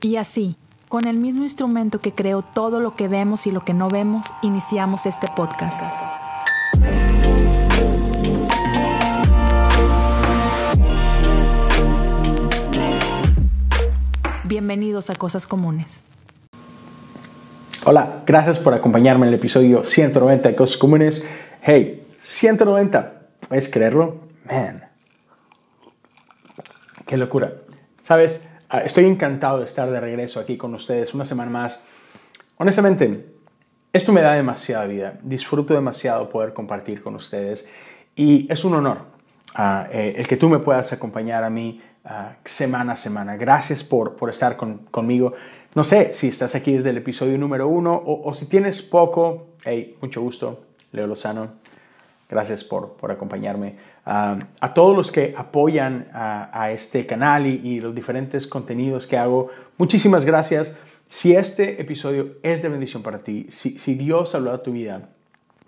Y así, con el mismo instrumento que creó todo lo que vemos y lo que no vemos, iniciamos este podcast. Bienvenidos a Cosas Comunes. Hola, gracias por acompañarme en el episodio 190 de Cosas Comunes. Hey, 190, ¿puedes creerlo? Man, qué locura. Sabes, estoy encantado de estar de regreso aquí con ustedes una semana más. Honestamente, esto me da demasiada vida. Disfruto demasiado poder compartir con ustedes y es un honor ah, eh, el que tú me puedas acompañar a mí ah, semana a semana. Gracias por, por estar conmigo. No sé si estás aquí desde el episodio número uno o, si tienes poco. Hey, mucho gusto. Leo Lozano. Gracias por, por acompañarme. Ah, a todos los que apoyan a, este canal y, los diferentes contenidos que hago, muchísimas gracias. Si este episodio es de bendición para ti, si, si Dios ha hablado a tu vida,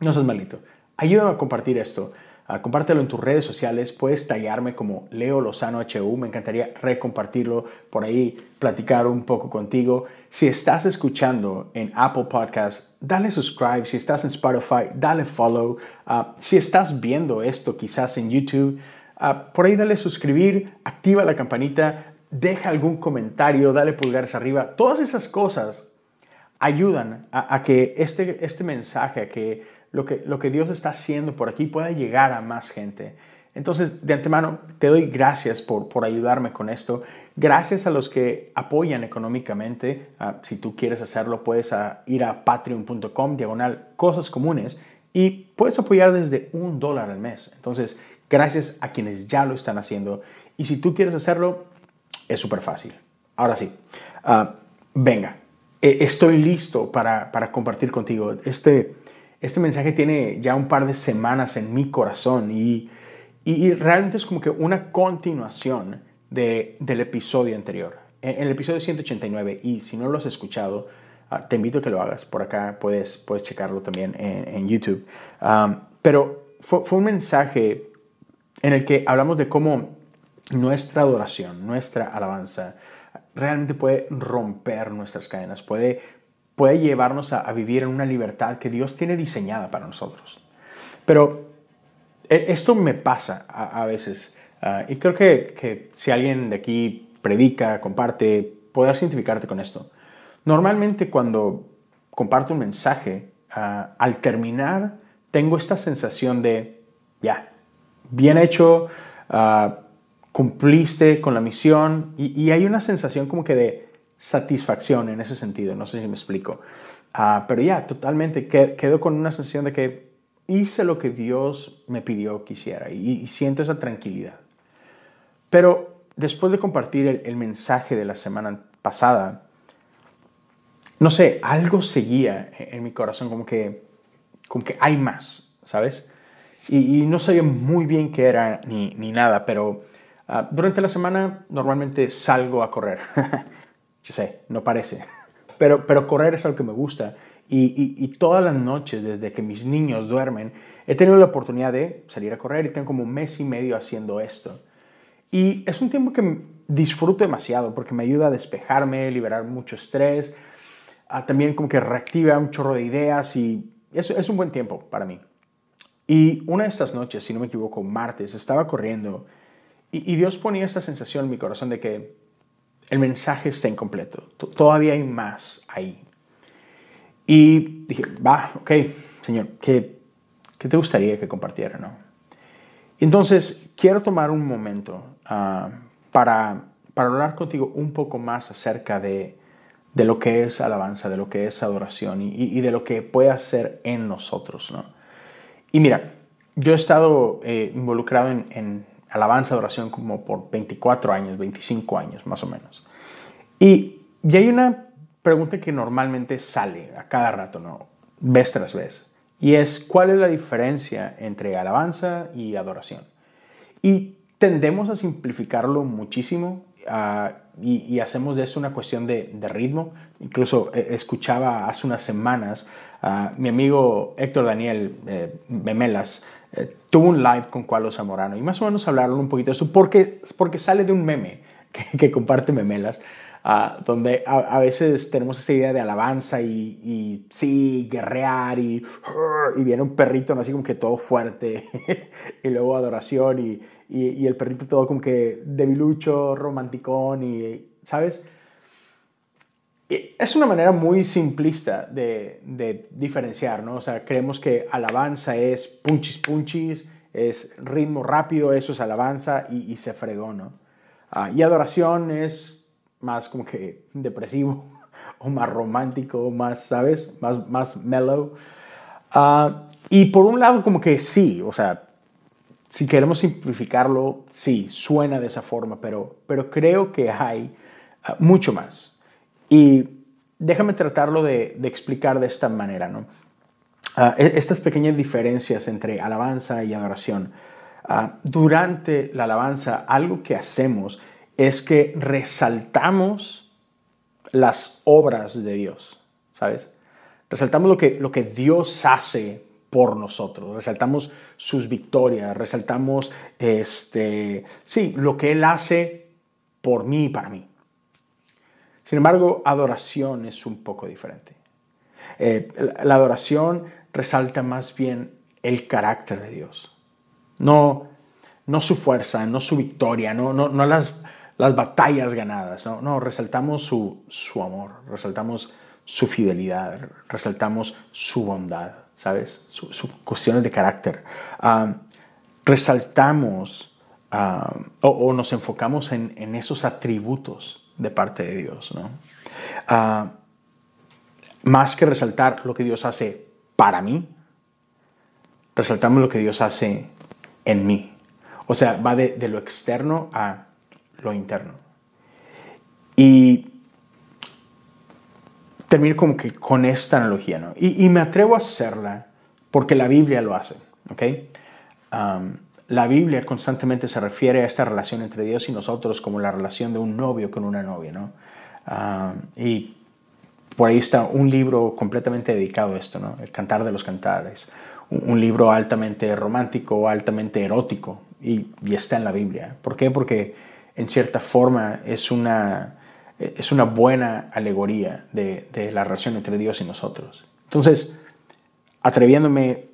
no seas malito. Ayúdame a compartir esto. Ah, compártelo en tus redes sociales, puedes tallarme como Leo Lozano HU, me encantaría recompartirlo por ahí, platicar un poco contigo. Si estás escuchando en Apple Podcast, dale subscribe, si estás en Spotify, dale follow, ah, si estás viendo esto quizás en YouTube, ah, por ahí dale suscribir, activa la campanita, deja algún comentario, dale pulgares arriba, todas esas cosas ayudan a, que este, este mensaje, a que lo que, lo que Dios está haciendo por aquí pueda llegar a más gente. Entonces, de antemano, te doy gracias por, por ayudarme con esto. Gracias a los que apoyan económicamente. Ah, si tú quieres hacerlo, puedes ir a patreon.com, diagonal, cosas comunes, y puedes apoyar desde un dólar al mes. Entonces, gracias a quienes ya lo están haciendo. Y si tú quieres hacerlo, es súper fácil. Ahora sí, ah, venga, e, estoy listo para, para compartir contigo este este mensaje tiene ya un par de semanas en mi corazón y, y, realmente es como que una continuación de, del episodio anterior. En, el episodio 189, y si no lo has escuchado, ah, te invito a que lo hagas. Por acá puedes, puedes checarlo también en, YouTube. pero fue, fue un mensaje en el que hablamos de cómo nuestra adoración, nuestra alabanza, realmente puede romper nuestras cadenas, puede puede llevarnos a, vivir en una libertad que Dios tiene diseñada para nosotros. Pero e, esto me pasa a, veces ah, y creo que, si alguien de aquí predica, comparte, podrás identificarte con esto. Normalmente cuando comparto un mensaje, ah, al terminar tengo esta sensación de, ya, bien hecho, ah, cumpliste con la misión y hay una sensación como que de, satisfacción en ese sentido, no sé si me explico. Ah, pero ya, totalmente, quedo con una sensación de que hice lo que Dios me pidió que hiciera y, siento esa tranquilidad. Pero después de compartir el, mensaje de la semana pasada, no sé, algo seguía en, mi corazón, como que, como que hay más, ¿sabes? Y, no sabía muy bien qué era ni, nada, pero ah, durante la semana normalmente salgo a correr. Yo sé, no parece. Pero, correr es algo que me gusta. Y, todas las noches, desde que mis niños duermen, he tenido la oportunidad de salir a correr y tengo como un mes y medio haciendo esto. Y es un tiempo que disfruto demasiado porque me ayuda a despejarme, liberar mucho estrés, también como que reactiva un chorro de ideas y es un buen tiempo para mí. Y una de estas noches, si no me equivoco, martes, estaba corriendo y, y Dios ponía esta sensación en mi corazón de que el mensaje está incompleto. Todavía hay más ahí. Y dije, va, ok, Señor, ¿qué, qué te gustaría que compartiera? No? Entonces, quiero tomar un momento ah, para, para hablar contigo un poco más acerca de, de, lo que es alabanza, de lo que es adoración y, y, de lo que puede hacer en nosotros. ¿no? Y mira, yo he estado eh, involucrado en, en, alabanza, adoración como por 24 años, 25 años más o menos. Y, y hay una pregunta que normalmente sale a cada rato, ¿no? Vez tras vez. Y es, ¿cuál es la diferencia entre alabanza y adoración? Y tendemos a simplificarlo muchísimo uh, y, hacemos de esto una cuestión de, de ritmo. Incluso eh, escuchaba hace unas semanas a mi amigo Héctor Daniel eh, Memelas eh, tuvo un live con Cualo Zamorano y más o menos hablaron un poquito de eso porque, porque sale de un meme que, comparte Memelas Ah, donde a, veces tenemos esta idea de alabanza y, sí, guerrear y, y viene un perrito ¿no? así como que todo fuerte y luego adoración y, y, el perrito todo como que debilucho, romanticón y, ¿sabes? Es una manera muy simplista de, de, diferenciar, ¿no? O sea, creemos que alabanza es punchis punchis, es ritmo rápido, eso es alabanza y, se fregó, ¿no? Ah, y adoración es más como que depresivo o más romántico, más, ¿sabes? Más, más mellow. Ah, y por un lado como que sí, o sea, si queremos simplificarlo, sí, suena de esa forma, pero, pero creo que hay ah, mucho más. Y déjame tratarlo de, explicar de esta manera, ¿no? Ah, e, estas pequeñas diferencias entre alabanza y adoración. Ah, durante la alabanza, algo que hacemos es que resaltamos las obras de Dios, ¿sabes? Resaltamos lo que, lo que Dios hace por nosotros, resaltamos sus victorias, resaltamos este, sí, lo que Él hace por mí y para mí. Sin embargo, adoración es un poco diferente. Eh, la adoración resalta más bien el carácter de Dios. No, no su fuerza, no su victoria, no, no, no las, las batallas ganadas. No, resaltamos su, su amor, resaltamos su fidelidad, resaltamos su bondad, ¿sabes? Sus su cuestiones de carácter. Ah, resaltamos ah, o, nos enfocamos en, esos atributos de parte de Dios, ¿no? Ah, más que resaltar lo que Dios hace para mí, resaltamos lo que Dios hace en mí. O sea, va de, lo externo a lo interno. Y termino como que con esta analogía, ¿no? Y, me atrevo a hacerla porque la Biblia lo hace, ¿ok? Um, la Biblia constantemente se refiere a esta relación entre Dios y nosotros como la relación de un novio con una novia, ¿no? Um, y por ahí está un libro completamente dedicado a esto, ¿no? El Cantar de los Cantares. Un, libro altamente romántico, altamente erótico, y, está en la Biblia. ¿Por qué? Porque en cierta forma es una, es una buena alegoría de la relación entre Dios y nosotros. Entonces, atreviéndome,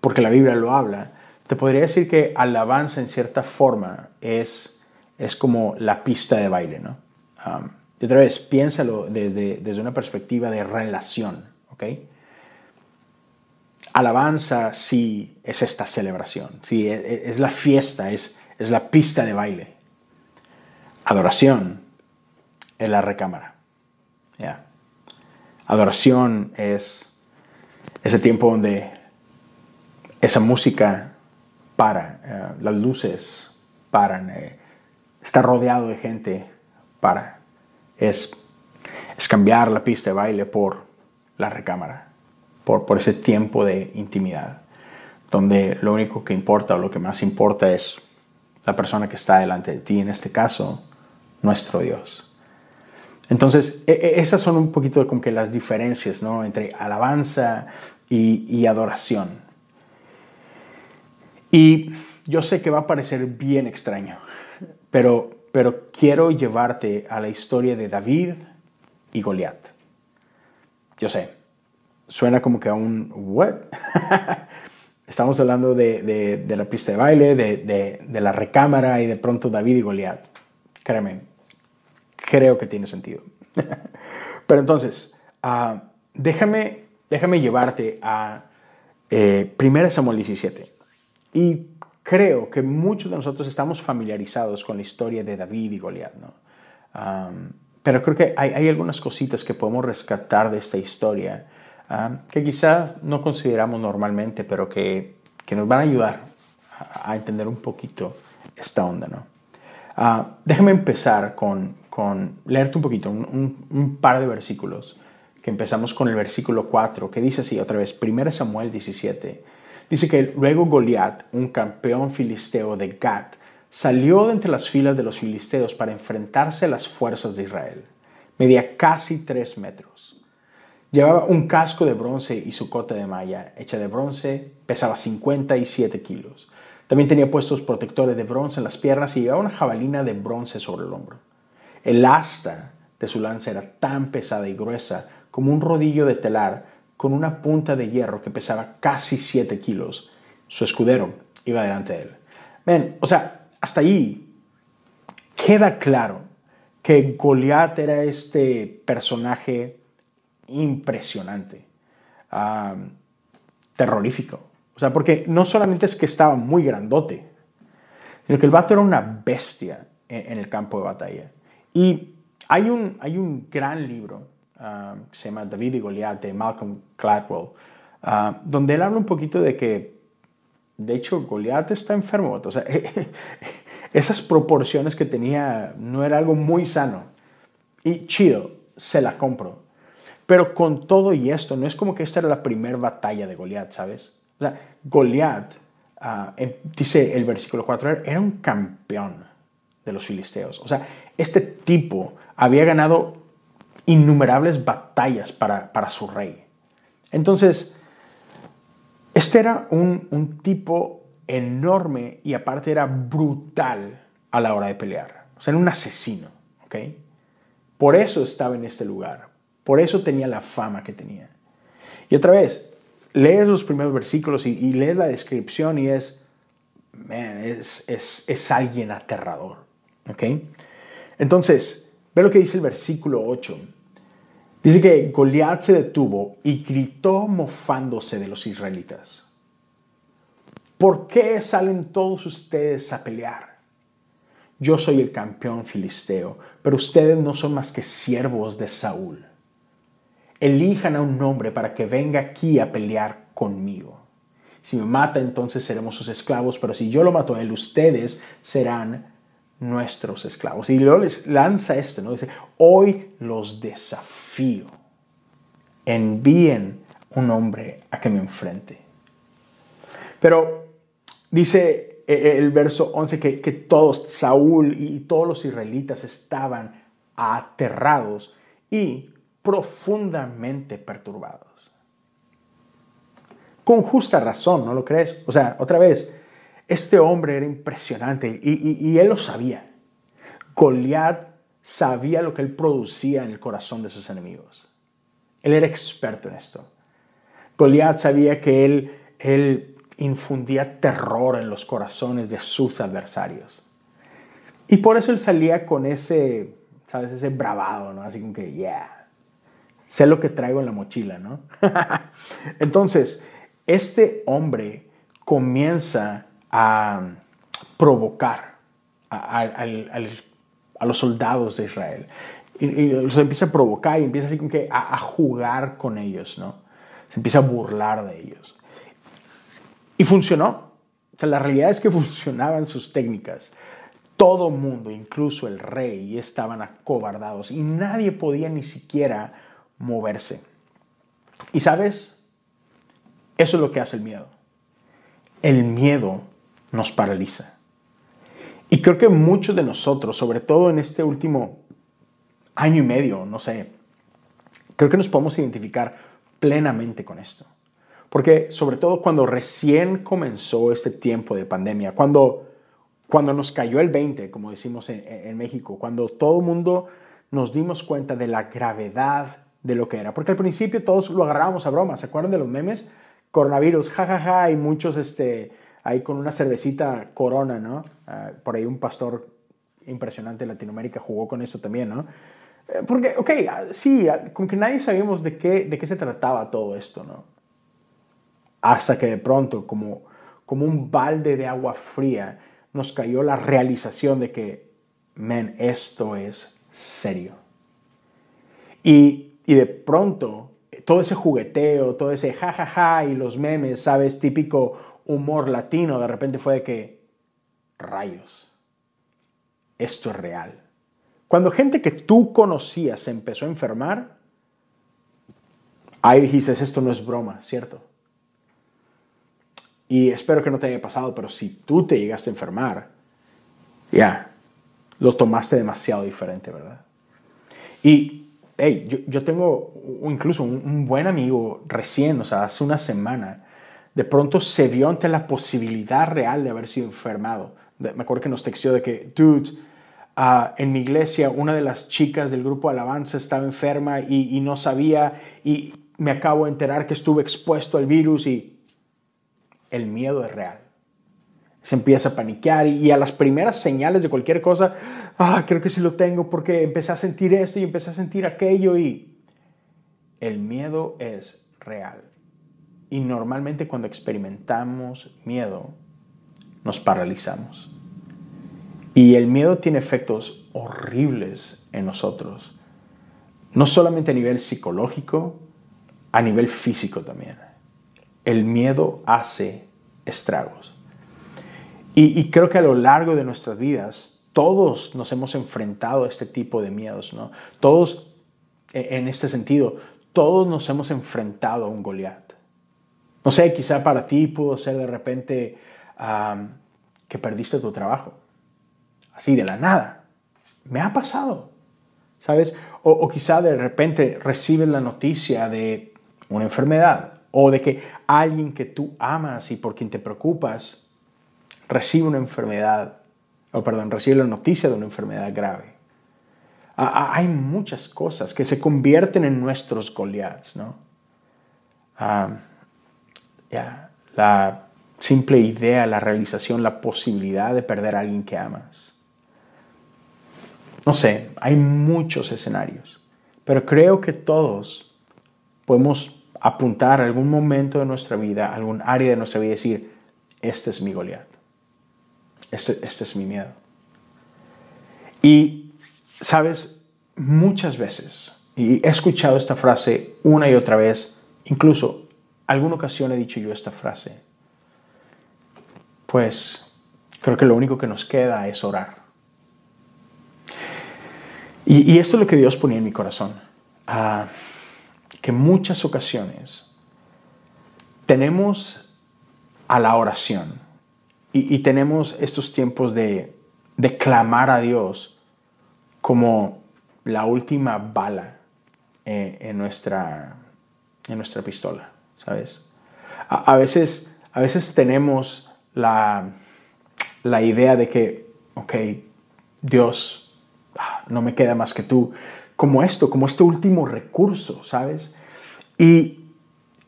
porque la Biblia lo habla, te podría decir que alabanza en cierta forma es, es como la pista de baile, ¿no? Um, y otra vez, piénsalo desde, desde una perspectiva de relación, ¿ok? Alabanza sí es esta celebración, sí es, e, es la fiesta, es, es la pista de baile. Adoración es la recámara. ¿ya? Adoración es ese tiempo donde esa música para, eh, las luces paran, eh, está rodeado de gente para es, cambiar la pista de baile por la recámara, por, por ese tiempo de intimidad, donde lo único que importa o lo que más importa es la persona que está delante de ti, en este caso, nuestro Dios. Entonces, e, e, esas son un poquito como que las diferencias ¿no? entre alabanza y, y, adoración. Y yo sé que va a parecer bien extraño, pero pero quiero llevarte a la historia de David y Goliat. Yo sé, suena como que a un ¿what? Estamos hablando de, la pista de baile, de, la recámara y de pronto David y Goliat. Créeme, creo que tiene sentido. Pero entonces, ah, déjame, déjame llevarte a eh, 1 Samuel 17. Y creo que muchos de nosotros estamos familiarizados con la historia de David y Goliat, ¿no? pero creo que hay, algunas cositas que podemos rescatar de esta historia que quizás no consideramos normalmente, pero que, que nos van a ayudar a, entender un poquito esta onda, ¿no? Uh, déjame empezar con, con, leerte un poquito, un, un, par de versículos, que empezamos con el versículo 4, que dice así otra vez, 1 Samuel 17, Dice que luego Goliat, un campeón filisteo de Gat, salió de entre las filas de los filisteos para enfrentarse a las fuerzas de Israel. Medía casi tres metros. Llevaba un casco de bronce y su cota de malla, hecha de bronce, pesaba 57 kilos. También tenía puestos protectores de bronce en las piernas y llevaba una jabalina de bronce sobre el hombro. El asta de su lanza era tan pesada y gruesa como un rodillo de telar con una punta de hierro que pesaba casi 7 kilos. Su escudero iba delante de él. Ven, o sea, hasta ahí queda claro que Goliat era este personaje impresionante, terrorífico. O sea, porque no solamente es que estaba muy grandote, sino que el vato era una bestia en, el campo de batalla. Y hay un, hay un gran libro que se llama David y Goliat de Malcolm Gladwell, donde él habla un poquito de que, de hecho, Goliat está enfermo. O sea, esas proporciones que tenía no era algo muy sano. Y chido, se la compro. Pero con todo y esto, no es como que esta era la primera batalla de Goliat, ¿sabes? O Goliat, ah, dice el versículo 4, era un campeón de los filisteos. O sea, este tipo había ganado innumerables batallas para, para su rey. Entonces, este era un, un tipo enorme y aparte era brutal a la hora de pelear. O sea, era un asesino, ¿ok? Por eso estaba en este lugar. Por eso tenía la fama que tenía. Y otra vez, lees los primeros versículos y, lees la descripción y es, man, es, es, es alguien aterrador, ¿ok? Entonces, ve lo que dice el versículo 8. Dice que Goliat se detuvo y gritó mofándose de los israelitas. ¿Por qué salen todos ustedes a pelear? Yo soy el campeón filisteo, pero ustedes no son más que siervos de Saúl. Elijan a un hombre para que venga aquí a pelear conmigo. Si me mata, entonces seremos sus esclavos, pero si yo lo mato a él, ustedes serán nuestros esclavos. Y luego les lanza esto, ¿no? Dice, hoy los desafío. Envíen un hombre a que me enfrente. Pero Dice eh, eh, el verso 11 que, que todos, Saúl y todos los israelitas estaban aterrados y profundamente perturbados. Con justa razón, ¿no lo crees? O sea, otra vez, este hombre era impresionante y, él lo sabía. Goliat sabía lo que él producía en el corazón de sus enemigos. Él era experto en esto. Goliat sabía que él, él infundía terror en los corazones de sus adversarios. Y por eso él salía con ese, ¿sabes? Ese bravado, ¿no? Así como que, yeah, sé lo que traigo en la mochila, ¿no? Entonces, este hombre comienza a provocar a, los soldados de Israel. Y, los empieza a provocar y empieza así como que a, a jugar con ellos, ¿no? Se empieza a burlar de ellos. Y funcionó. la realidad es que funcionaban sus técnicas. Todo mundo, incluso el rey, estaban acobardados y nadie podía ni siquiera moverse. Y sabes, eso es lo que hace el miedo. El miedo nos paraliza. Y creo que muchos de nosotros, sobre todo en este último año y medio, no sé, creo que nos podemos identificar plenamente con esto. Porque sobre todo cuando recién comenzó este tiempo de pandemia, cuando, cuando nos cayó el 20, como decimos en, México, cuando todo el mundo nos dimos cuenta de la gravedad de lo que era. Porque al principio todos lo agarrábamos a broma, ¿se acuerdan de los memes? Coronavirus, jajaja, ja, ja, y muchos este, ahí con una cervecita corona, ¿no? Ah, por ahí un pastor impresionante en Latinoamérica jugó con eso también, ¿no? Eh, porque, ok, ah, sí, ah, como que nadie sabíamos de qué, de qué se trataba todo esto, ¿no? hasta que de pronto, como, como un balde de agua fría, nos cayó la realización de que, men, esto es serio. Y, y de pronto, todo ese jugueteo, todo ese jajaja ja, ja, y los memes, ¿sabes? Típico humor latino, de repente fue de que, rayos, esto es real. Cuando gente que tú conocías se empezó a enfermar, ahí dijiste, esto no es broma, ¿cierto? Y espero que no te haya pasado, pero si tú te llegaste a enfermar, ya, lo tomaste demasiado diferente, ¿verdad? Y, hey, yo, yo tengo incluso un, buen amigo recién, o sea, hace una semana, de pronto se vio ante la posibilidad real de haber sido enfermado. me acuerdo que nos texteó de que, dude, ah, en mi iglesia una de las chicas del grupo Alabanza estaba enferma y, y no sabía y me acabo de enterar que estuve expuesto al virus y el miedo es real. Se empieza a paniquear y, a las primeras señales de cualquier cosa, ah, creo que sí lo tengo porque empecé a sentir esto y empecé a sentir aquello y el miedo es real. Y normalmente cuando experimentamos miedo, nos paralizamos. Y el miedo tiene efectos horribles en nosotros, no solamente a nivel psicológico, a nivel físico también. El miedo hace estragos. Y, creo que a lo largo de nuestras vidas, todos nos hemos enfrentado a este tipo de miedos, ¿no? Todos, e, en este sentido, todos nos hemos enfrentado a un Goliat. No sé, quizá para ti pudo ser de repente que perdiste tu trabajo. Así de la nada. Me ha pasado, ¿sabes? O, quizá de repente recibes la noticia de una enfermedad o de que alguien que tú amas y por quien te preocupas recibe una enfermedad, o perdón, recibe la noticia de una enfermedad grave. Hay muchas cosas que se convierten en nuestros Goliaths, ¿no? La simple idea, la realización, la posibilidad de perder a alguien que amas. No sé, hay muchos escenarios, pero creo que todos podemos apuntar algún momento de nuestra vida, algún área de nuestra vida y decir, este es mi Goliat, este, este es mi miedo. Y, sabes, muchas veces, y he escuchado esta frase una y otra vez, incluso alguna ocasión he dicho yo esta frase, pues creo que lo único que nos queda es orar. Y, esto es lo que Dios ponía en mi corazón. Ah, que muchas ocasiones tenemos a la oración y, tenemos estos tiempos de, clamar a Dios como la última bala eh, en, nuestra, en nuestra pistola, ¿sabes? A, veces, a veces tenemos la, la idea de que, ok, Dios, ah, no me queda más que tú, como esto, como este último recurso, ¿sabes? Y,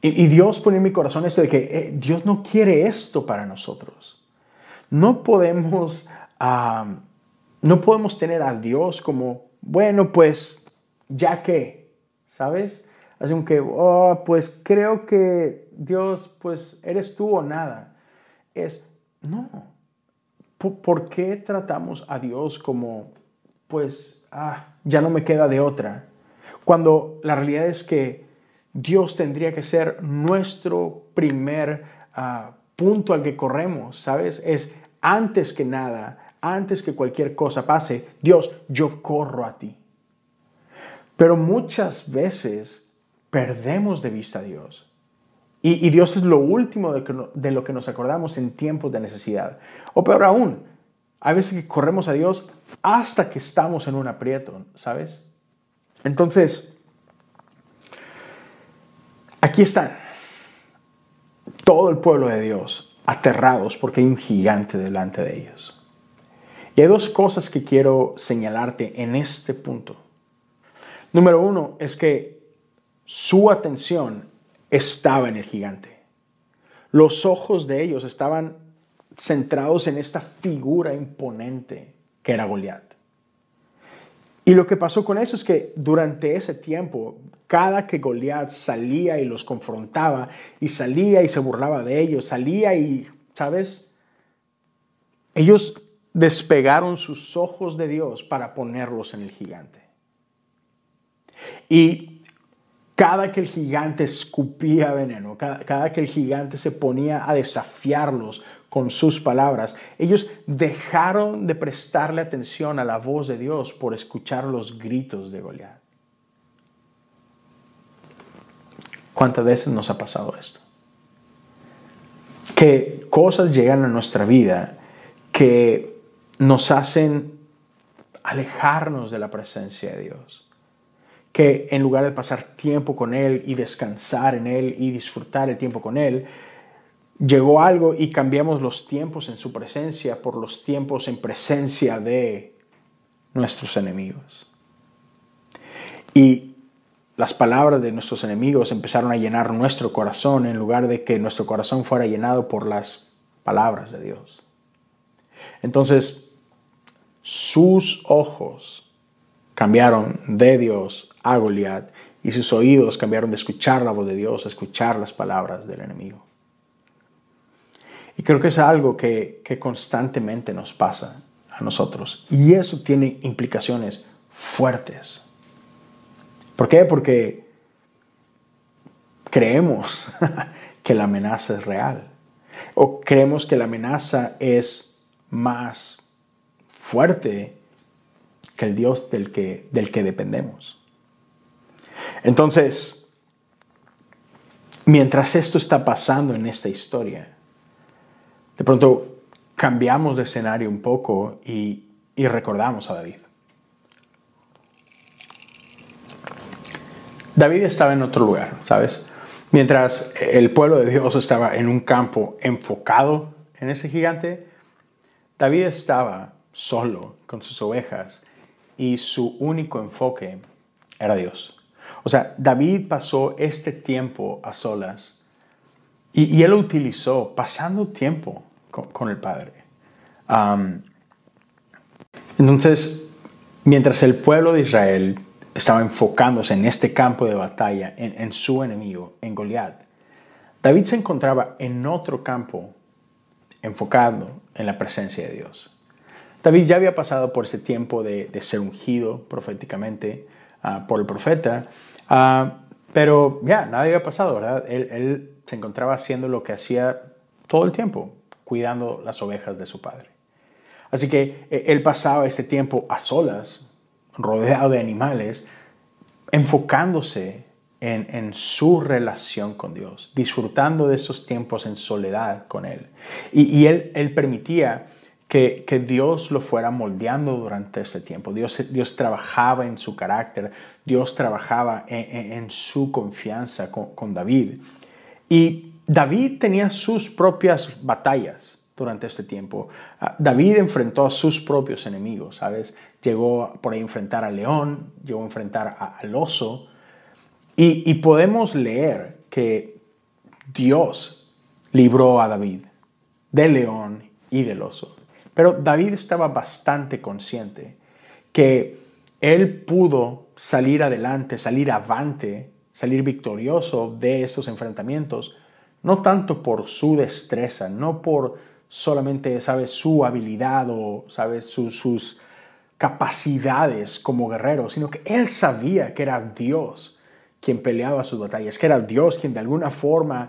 Dios pone en mi corazón esto de que eh, Dios no quiere esto para nosotros. No podemos, no podemos tener a Dios como, bueno, pues, ya que, ¿sabes? Así que, oh, pues creo que Dios, pues, eres tú o nada. Es, no. ¿Por qué tratamos a Dios como, pues, ah, ya no me queda de otra. Cuando la realidad es que Dios tendría que ser nuestro primer ah, punto al que corremos, ¿sabes? Es antes que nada, antes que cualquier cosa pase, Dios, yo corro a ti. Pero muchas veces perdemos de vista a Dios. Y, Dios es lo último de, lo que nos acordamos en tiempos de necesidad. O peor aún, a veces que corremos a Dios hasta que estamos en un aprieto, ¿sabes? Entonces, aquí están todo el pueblo de Dios aterrados porque hay un gigante delante de ellos. Y hay dos cosas que quiero señalarte en este punto. Número uno es que su atención estaba en el gigante. Los ojos de ellos estaban centrados en esta figura imponente que era Goliat. Y lo que pasó con eso es que durante ese tiempo, cada que Goliat salía y los confrontaba, y salía y se burlaba de ellos, salía y, ¿sabes? Ellos despegaron sus ojos de Dios para ponerlos en el gigante. Y cada que el gigante escupía veneno, cada, que el gigante se ponía a desafiarlos con sus palabras. Ellos dejaron de prestarle atención a la voz de Dios por escuchar los gritos de Goliat. ¿Cuántas veces nos ha pasado esto? Que cosas llegan a nuestra vida que nos hacen alejarnos de la presencia de Dios. Que en lugar de pasar tiempo con Él y descansar en Él y disfrutar el tiempo con Él, llegó algo y cambiamos los tiempos en su presencia por los tiempos en presencia de nuestros enemigos. Y las palabras de nuestros enemigos empezaron a llenar nuestro corazón en lugar de que nuestro corazón fuera llenado por las palabras de Dios. Entonces, sus ojos cambiaron de Dios a Goliat y sus oídos cambiaron de escuchar la voz de Dios a escuchar las palabras del enemigo. Y creo que es algo que, que constantemente nos pasa a nosotros. Y eso tiene implicaciones fuertes. ¿Por qué? Porque creemos que la amenaza es real. O creemos que la amenaza es más fuerte que el Dios del que, del que dependemos. Entonces, mientras esto está pasando en esta historia, de pronto cambiamos de escenario un poco y, y recordamos a David. David estaba en otro lugar, ¿sabes? Mientras el pueblo de Dios estaba en un campo enfocado en ese gigante, David estaba solo con sus ovejas y su único enfoque era Dios. O sea, David pasó este tiempo a solas y, él lo utilizó pasando tiempo con, el Padre. entonces, mientras el pueblo de Israel estaba enfocándose en este campo de batalla, en, su enemigo, en Goliat, David se encontraba en otro campo enfocado en la presencia de Dios. David ya había pasado por ese tiempo de, ser ungido proféticamente ah, por el profeta, ah, pero ya, nada había pasado, ¿verdad? Él, se encontraba haciendo lo que hacía todo el tiempo, cuidando las ovejas de su padre. Así que eh, él pasaba este tiempo a solas, rodeado de animales, enfocándose en, su relación con Dios, disfrutando de esos tiempos en soledad con Él. Y, él, él permitía que, Dios lo fuera moldeando durante ese tiempo. Dios, Dios trabajaba en su carácter, Dios trabajaba en, su confianza con, David. Y David tenía sus propias batallas durante este tiempo. Ah, David enfrentó a sus propios enemigos, ¿sabes? Llegó por ahí a enfrentar al león, llegó a enfrentar al oso. Y podemos leer que Dios libró a David del león y del oso. Pero David estaba bastante consciente que él pudo salir adelante, salir avante, salir victorioso de esos enfrentamientos, no tanto por su destreza, no por solamente, ¿sabes?, su habilidad o, ¿sabes?, sus capacidades como guerrero, sino que él sabía que era Dios quien peleaba sus batallas, que era Dios quien de alguna forma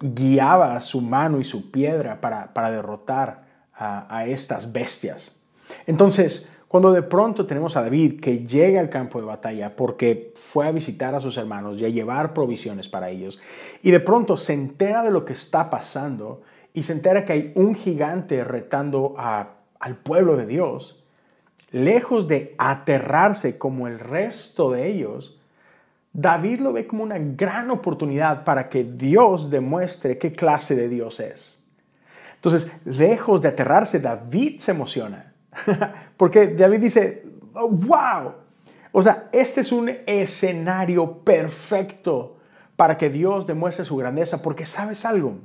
guiaba su mano y su piedra para, para derrotar a, estas bestias. Entonces, cuando de pronto tenemos a David que llega al campo de batalla porque fue a visitar a sus hermanos y a llevar provisiones para ellos, y de pronto se entera de lo que está pasando y se entera que hay un gigante retando al pueblo de Dios, lejos de aterrarse como el resto de ellos, David lo ve como una gran oportunidad para que Dios demuestre qué clase de Dios es. Entonces, lejos de aterrarse, David se emociona. Porque David dice, oh, wow. O sea, este es un escenario perfecto para que Dios demuestre su grandeza. Porque sabes algo,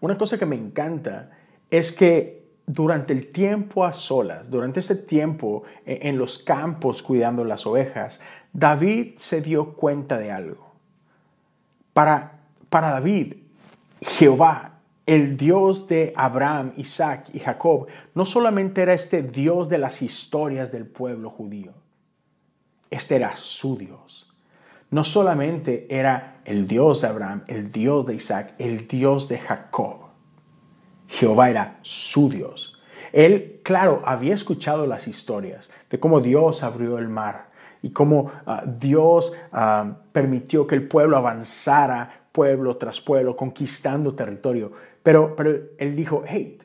una cosa que me encanta es que durante el tiempo a solas, durante ese tiempo e, en los campos cuidando las ovejas, David se dio cuenta de algo. Para, para David, Jehová el Dios de Abraham, Isaac y Jacob no solamente era este Dios de las historias del pueblo judío, este era su Dios. No solamente era el Dios de Abraham, el Dios de Isaac, el Dios de Jacob. Jehová era su Dios. Él, claro, había escuchado las historias de cómo Dios abrió el mar y cómo ah, Dios ah, permitió que el pueblo avanzara pueblo tras pueblo, conquistando territorio. Pero, pero él dijo, hey,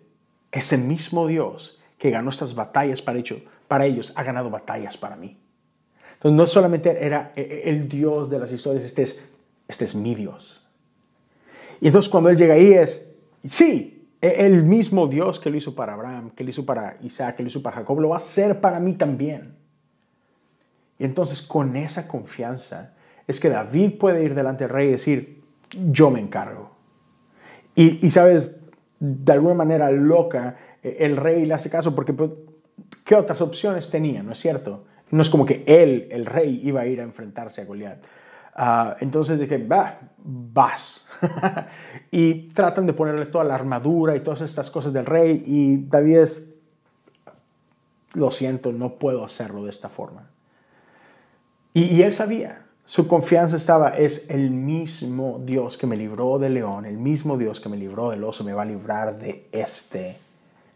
ese mismo Dios que ganó estas batallas para, para ellos, ha ganado batallas para mí. Entonces no solamente era e, e, el Dios de las historias, este es, este es mi Dios. Y entonces cuando él llega ahí es, sí, E, el mismo Dios que lo hizo para Abraham, que lo hizo para Isaac, que lo hizo para Jacob, lo va a hacer para mí también. Y entonces con esa confianza es que David puede ir delante del rey y decir, yo me encargo. Y, y sabes, de alguna manera loca, e, el rey le hace caso porque pues, ¿qué otras opciones tenía? ¿No es cierto? No es como que él, el rey, iba a ir a enfrentarse a Goliat. Ah, entonces dije, va, vas. y tratan de ponerle toda la armadura y todas estas cosas del rey. Y David es, lo siento, no puedo hacerlo de esta forma. Y él sabía, su confianza estaba, es el mismo Dios que me libró del león, el mismo Dios que me libró del oso, me va a librar de este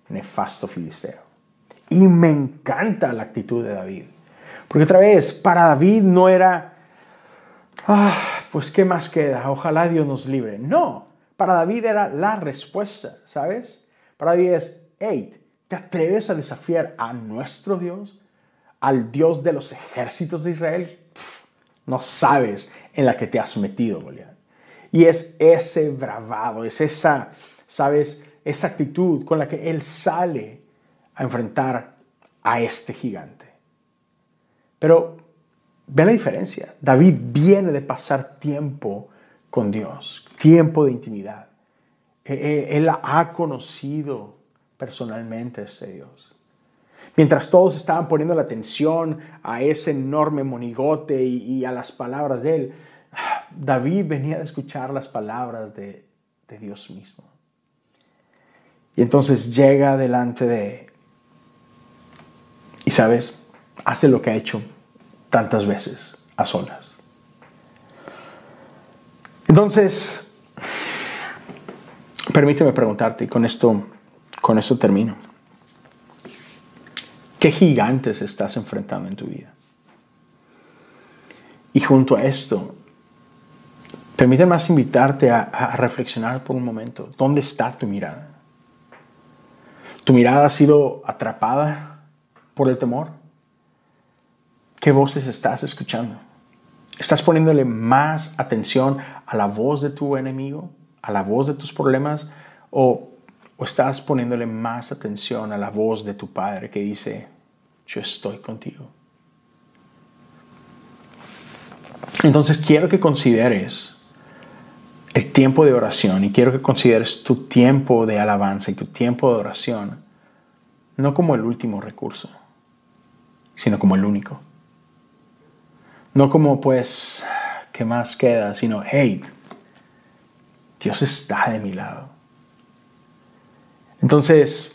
nefasto filisteo. Y me encanta la actitud de David. Porque otra vez, para David no era, ah, pues qué más queda, ojalá Dios nos libre. No, para David era la respuesta, ¿sabes? Para David es, hey, ¿te atreves a desafiar a nuestro Dios? Al Dios de los ejércitos de Israel. No sabes en la que te has metido, Goliat. Y es ese bravado, es esa, ¿sabes? Esa actitud con la que él sale a enfrentar a este gigante. Pero ve la diferencia. David viene de pasar tiempo con Dios, tiempo de intimidad. E, e, él ha conocido personalmente a este Dios. Mientras todos estaban poniendo la atención a ese enorme monigote y, a las palabras de él, David venía a escuchar las palabras de, Dios mismo. Y entonces llega delante de... Y sabes, hace lo que ha hecho tantas veces a solas. Entonces, permíteme preguntarte, y con esto, con esto termino. ¿Qué gigantes estás enfrentando en tu vida? Y junto a esto, permíteme invitarte a, a reflexionar por un momento. ¿Dónde está tu mirada? ¿Tu mirada ha sido atrapada por el temor? ¿Qué voces estás escuchando? ¿Estás poniéndole más atención a la voz de tu enemigo, a la voz de tus problemas, o, estás poniéndole más atención a la voz de tu Padre que dice, yo estoy contigo? Entonces quiero que consideres el tiempo de oración y quiero que consideres tu tiempo de alabanza y tu tiempo de oración no como el último recurso, sino como el único. No como pues, ¿qué más queda? Sino, hey, Dios está de mi lado. Entonces,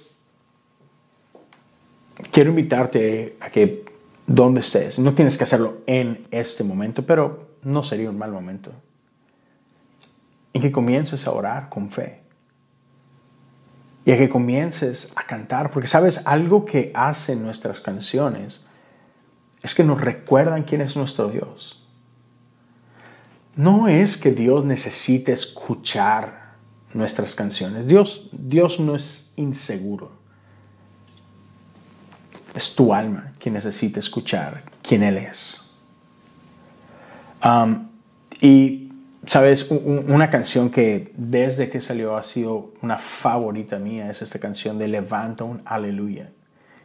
quiero invitarte a que donde estés, no tienes que hacerlo en este momento, pero no sería un mal momento, en que comiences a orar con fe y a que comiences a cantar, porque sabes, algo que hacen nuestras canciones es que nos recuerdan quién es nuestro Dios. No es que Dios necesite escuchar nuestras canciones. Dios, Dios no es inseguro. Es tu alma quien necesita escuchar quién Él es. Y, sabes, una canción que desde que salió ha sido una favorita mía es esta canción de Levanta un Aleluya.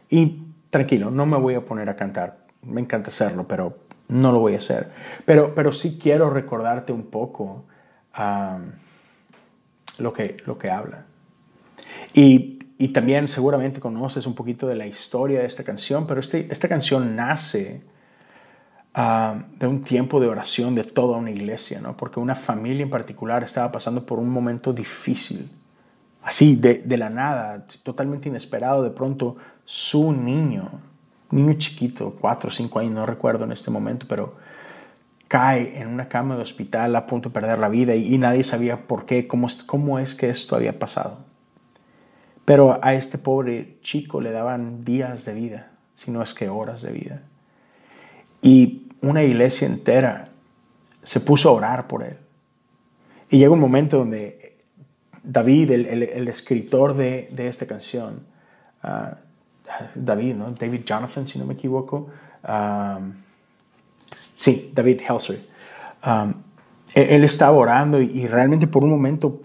Y tranquilo, no me voy a poner a cantar me encanta hacerlo, pero no lo voy a hacer. Pero, pero sí quiero recordarte un poco lo, que, lo que habla. Y, y, también seguramente conoces un poquito de la historia de esta canción, pero este, esta canción nace de un tiempo de oración de toda una iglesia, ¿no? porque una familia en particular estaba pasando por un momento difícil. Así, de, de la nada, totalmente inesperado, de pronto su niño niño chiquito, cuatro o cinco años, no recuerdo en este momento, pero cae en una cama de hospital a punto de perder la vida y, nadie sabía por qué, cómo, cómo es que esto había pasado. Pero a este pobre chico le daban días de vida, si no es que horas de vida. Y una iglesia entera se puso a orar por él. Y llega un momento donde David, el, escritor de, esta canción, uh, David, ¿no? David Jonathan, si no me equivoco. Um, sí, David Helser. Um, él, estaba orando y, realmente por un momento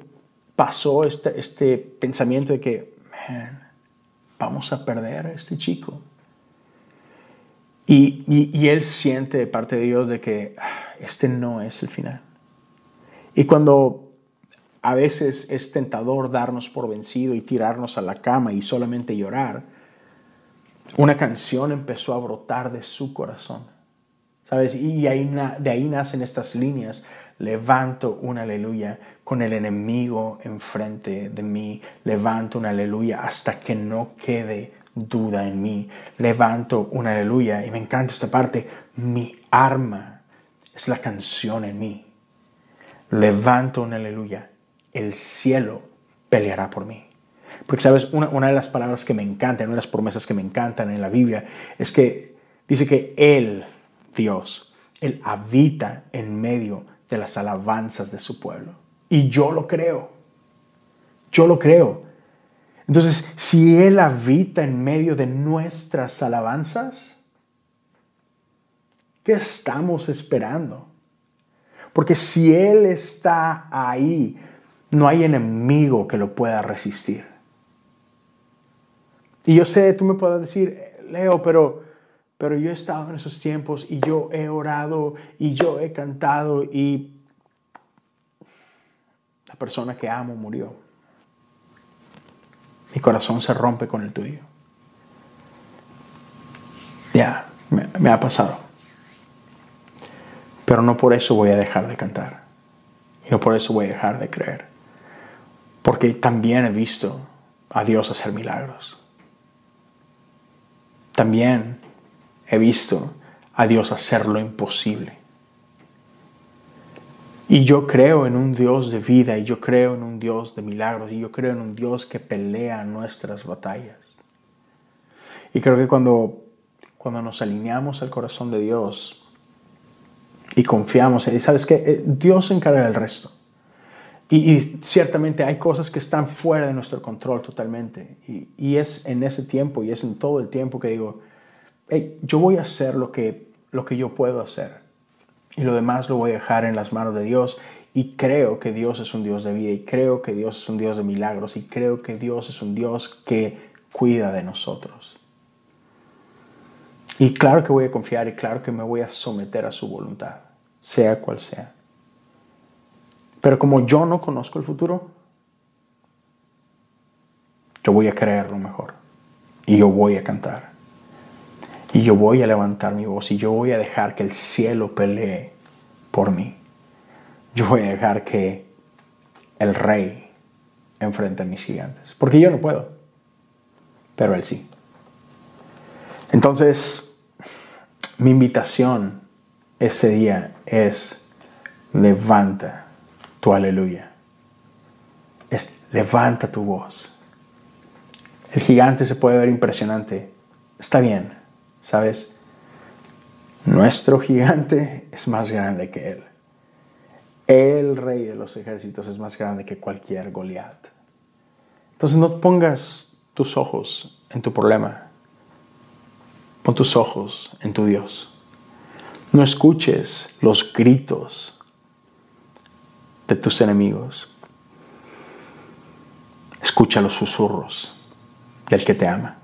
pasó este, este pensamiento de que, vamos a perder a este chico. Y, y, él siente de parte de Dios de que ah, este no es el final. Y cuando a veces es tentador darnos por vencido y tirarnos a la cama y solamente llorar, una canción empezó a brotar de su corazón. ¿Sabes? Y ahí, de ahí nacen estas líneas. Levanto un aleluya con el enemigo enfrente de mí. Levanto un aleluya hasta que no quede duda en mí. Levanto un aleluya. Y me encanta esta parte. Mi arma es la canción en mí. Levanto un aleluya. El cielo peleará por mí. Porque, ¿sabes? Una, una de las palabras que me encantan, una de las promesas que me encantan en la Biblia es que dice que Él, Dios, Él habita en medio de las alabanzas de su pueblo. Y yo lo creo. Yo lo creo. Entonces, si Él habita en medio de nuestras alabanzas, ¿qué estamos esperando? Porque si Él está ahí, no hay enemigo que lo pueda resistir. Y yo sé, tú me puedes decir, Leo, pero, pero yo he estado en esos tiempos y yo he orado y yo he cantado y la persona que amo murió. Mi corazón se rompe con el tuyo. Ya, me, ha pasado. Pero no por eso voy a dejar de cantar. Y no por eso voy a dejar de creer. Porque también he visto a Dios hacer milagros. También he visto a Dios hacer lo imposible. Y yo creo en un Dios de vida y yo creo en un Dios de milagros y yo creo en un Dios que pelea nuestras batallas. Y creo que cuando, cuando nos alineamos al corazón de Dios y confiamos en Él, ¿sabes qué? Eh, Dios se encarga del resto. Y, ciertamente hay cosas que están fuera de nuestro control totalmente. Y, es en ese tiempo y es en todo el tiempo que digo, yo voy a hacer lo que, lo que yo puedo hacer. Y lo demás lo voy a dejar en las manos de Dios. Y creo que Dios es un Dios de vida. Y creo que Dios es un Dios de milagros. Y creo que Dios es un Dios que cuida de nosotros. Y claro que voy a confiar y claro que me voy a someter a su voluntad, sea cual sea. Pero como yo no conozco el futuro, yo voy a creer lo mejor. Y yo voy a cantar. Y yo voy a levantar mi voz. Y yo voy a dejar que el cielo pelee por mí. Yo voy a dejar que el rey enfrente a mis gigantes. Porque yo no puedo. Pero él sí. Entonces, mi invitación ese día es levanta tu aleluya. Levanta tu voz. El gigante se puede ver impresionante. Está bien, ¿sabes? Nuestro gigante es más grande que él. El rey de los ejércitos es más grande que cualquier Goliat. Entonces no pongas tus ojos en tu problema. Pon tus ojos en tu Dios. No escuches los gritos de tus enemigos. Escucha los susurros del que te ama.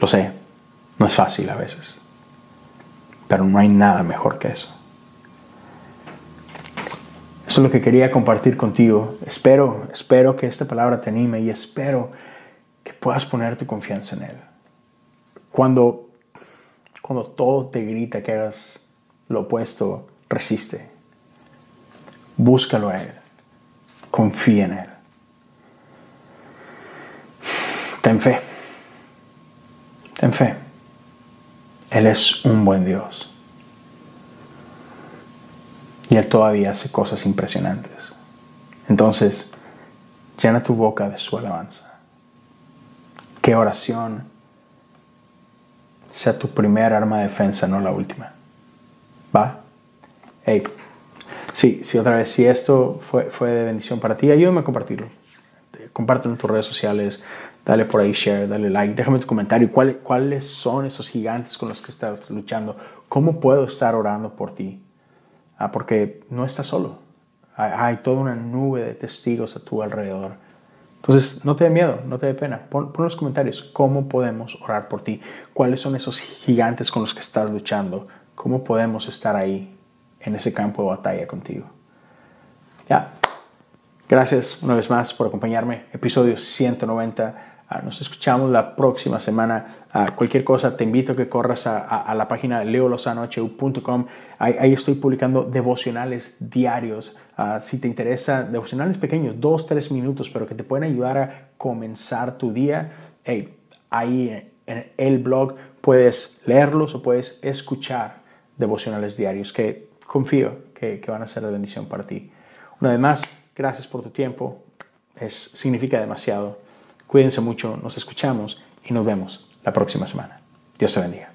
Lo sé, no es fácil a veces, pero no hay nada mejor que eso. Eso es lo que quería compartir contigo. Espero, espero que esta palabra te anime y espero que puedas poner tu confianza en Él. Cuando, cuando todo te grita que hagas lo opuesto, resiste. Búscalo a Él. Confía en Él. Ten fe. Ten fe. Él es un buen Dios. Y Él todavía hace cosas impresionantes. Entonces, llena tu boca de su alabanza. Que oración sea tu primer arma de defensa, no la última. ¿Va? Hey, Sí, sí, otra vez, si esto fue, fue de bendición para ti, ayúdame a compartirlo. Compártelo en tus redes sociales, dale por ahí share, dale like, déjame tu comentario. ¿Cuál, ¿Cuáles son esos gigantes con los que estás luchando? ¿Cómo puedo estar orando por ti? Ah, porque no estás solo. hay, toda una nube de testigos a tu alrededor. Entonces, no te dé miedo, no te dé pena. Pon, pon en los comentarios cómo podemos orar por ti, cuáles son esos gigantes con los que estás luchando, cómo podemos estar ahí en ese campo de batalla contigo. Ya, gracias una vez más por acompañarme. Episodio 190. Ah, nos escuchamos la próxima semana. Ah, cualquier cosa, te invito a que corras a, la página leolozanohu.com. Ahí, ahí, estoy publicando devocionales diarios. Ah, si te interesa, devocionales pequeños, dos, tres minutos, pero que te pueden ayudar a comenzar tu día. ahí en el blog puedes leerlos o puedes escuchar devocionales diarios que confío que, que van a ser de bendición para ti. Una vez más, gracias por tu tiempo. Es, significa demasiado. Cuídense mucho, nos escuchamos y nos vemos la próxima semana. Dios te bendiga.